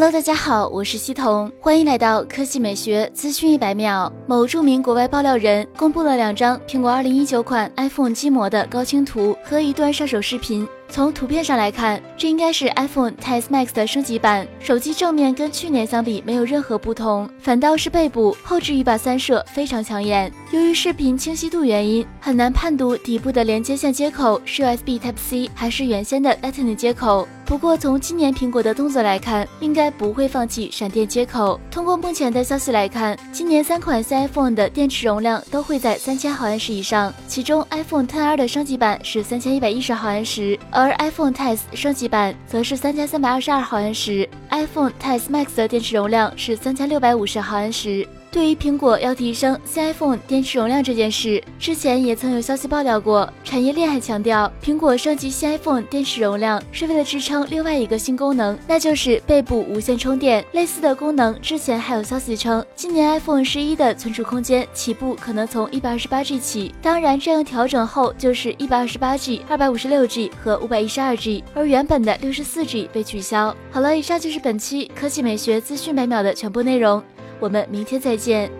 Hello，大家好，我是西彤，欢迎来到科技美学资讯一百秒。某著名国外爆料人公布了两张苹果2019款 iPhone 机模的高清图和一段上手视频。从图片上来看，这应该是 iPhone X Max 的升级版。手机正面跟去年相比没有任何不同，反倒是背部后置一把三摄非常抢眼。由于视频清晰度原因，很难判读底部的连接线接口是 USB Type C 还是原先的 Lightning 接口。不过从今年苹果的动作来看，应该不会放弃闪电接口。通过目前的消息来看，今年三款新 iPhone 的电池容量都会在三千毫安时以上，其中 iPhone XR 的升级版是三千一百一十毫安时。而 iPhone X 升级版则是三千三百二十二毫安时，iPhone X Max 的电池容量是三千六百五十毫安时。对于苹果要提升新 iPhone 电池容量这件事，之前也曾有消息爆料过。产业链还强调，苹果升级新 iPhone 电池容量是为了支撑另外一个新功能，那就是背部无线充电。类似的功能，之前还有消息称，今年 iPhone 十一的存储空间起步可能从一百二十八 G 起，当然这样调整后就是一百二十八 G、二百五十六 G 和五百一十二 G，而原本的六十四 G 被取消。好了，以上就是本期科技美学资讯每秒的全部内容。我们明天再见。